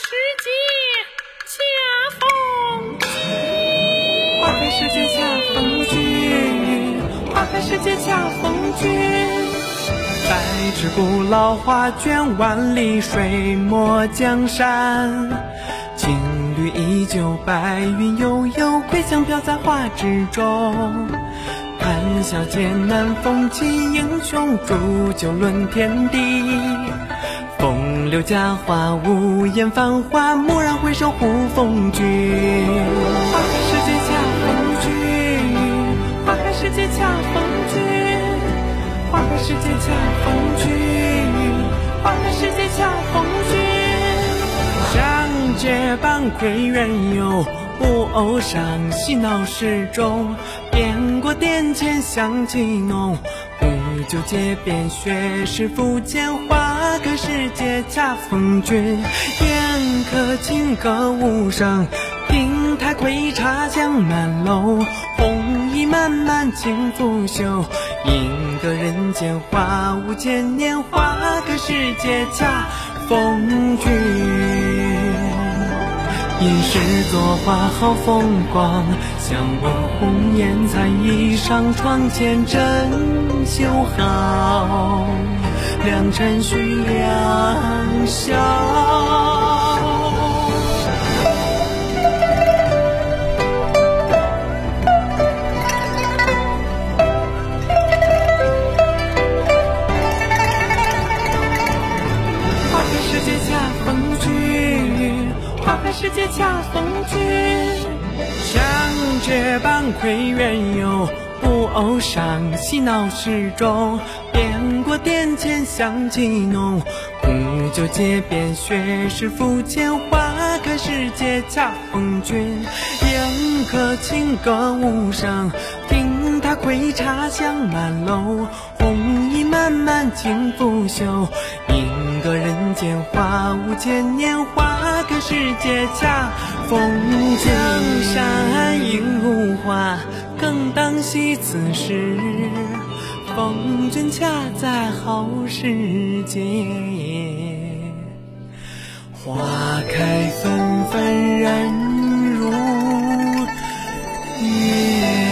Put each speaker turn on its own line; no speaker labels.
时节恰逢君，花开时节恰逢君，花开时节恰逢君。百尺古老画卷，万里水墨江山，青绿依旧，白云悠悠，桂香飘在画纸中。谈笑间，南风起，英雄煮酒论天地。风流佳话，无言繁华，蓦然回首，忽逢君。花开时节恰逢君，花开时节恰逢君，花开时节恰逢君，花开时节恰逢君。相结伴归远游，布偶上嬉闹市中。遍过殿前香气浓，壶酒皆变学识浮间，花开时节恰逢君。宴客清歌无声，亭台窥茶香满楼。红衣漫漫轻拂袖，赢得人间花无千年。花开时节恰逢君。吟诗作画好风光，想问红颜才衣裳，窗前枕绣好，良辰须良宵。花开时节恰逢君。花开时节恰逢君，相结伴归远游，不偶上嬉闹市中。遍过殿前香气浓，壶酒街边学识浮浅。花开时节恰逢君，宴客轻歌无声，听他窥茶香满楼。漫漫情不休，饮歌人间，花无千年。花开时节，恰逢江山映如画，更当惜此时。风君恰在好时节，花开纷纷，人如月。